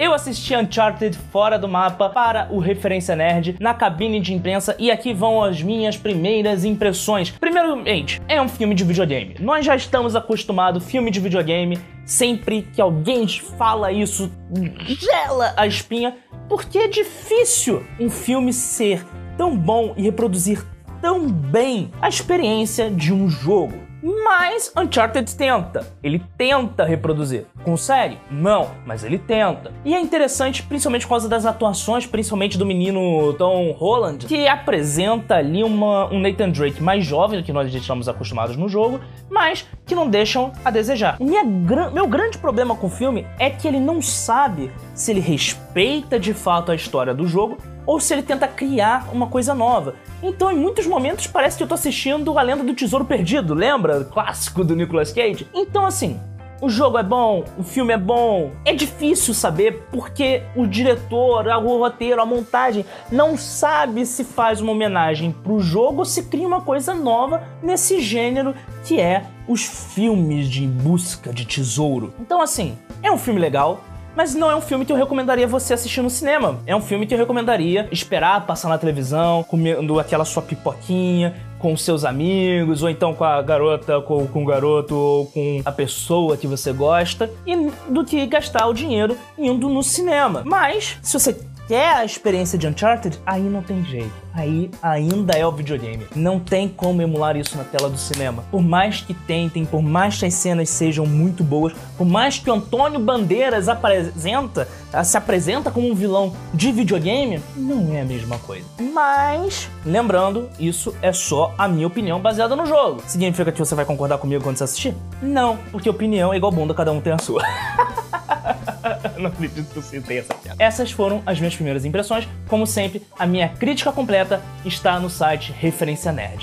Eu assisti Uncharted fora do mapa para o Referência Nerd na cabine de imprensa e aqui vão as minhas primeiras impressões. Primeiramente, é um filme de videogame. Nós já estamos acostumados, filme de videogame, sempre que alguém fala isso, gela a espinha, porque é difícil um filme ser tão bom e reproduzir tão bem a experiência de um jogo. Mas Uncharted tenta. Ele tenta reproduzir. Consegue? Não, mas ele tenta. E é interessante, principalmente por causa das atuações, principalmente do menino Tom Holland, que apresenta ali uma, um Nathan Drake mais jovem do que nós já estamos acostumados no jogo, mas que não deixam a desejar. Minha, meu grande problema com o filme é que ele não sabe se ele respeita de fato a história do jogo ou se ele tenta criar uma coisa nova. Então, em muitos momentos, parece que eu tô assistindo A Lenda do Tesouro Perdido, lembra? Clássico do Nicolas Cage. Então, assim, o jogo é bom, o filme é bom. É difícil saber porque o diretor, o roteiro, a montagem não sabe se faz uma homenagem pro jogo ou se cria uma coisa nova nesse gênero que é os filmes de busca de tesouro. Então, assim, é um filme legal, mas não é um filme que eu recomendaria você assistir no cinema. É um filme que eu recomendaria esperar passar na televisão, comendo aquela sua pipoquinha, com seus amigos, ou então com a garota, com, com o garoto, ou com a pessoa que você gosta, e do que gastar o dinheiro indo no cinema. Mas, se você quer a experiência de Uncharted, aí não tem jeito. Aí ainda é o videogame. Não tem como emular isso na tela do cinema. Por mais que tentem, por mais que as cenas sejam muito boas, por mais que o Antônio Bandeiras apresenta, se apresenta como um vilão de videogame, não é a mesma coisa. Mas, lembrando, isso é só a minha opinião baseada no jogo. Significa que você vai concordar comigo quando você assistir? Não, porque opinião é igual bunda, cada um tem a sua. não acredito que eu citei essa piada. Essas foram as minhas primeiras impressões. Como sempre, a minha crítica completa está no site Referência Nerd.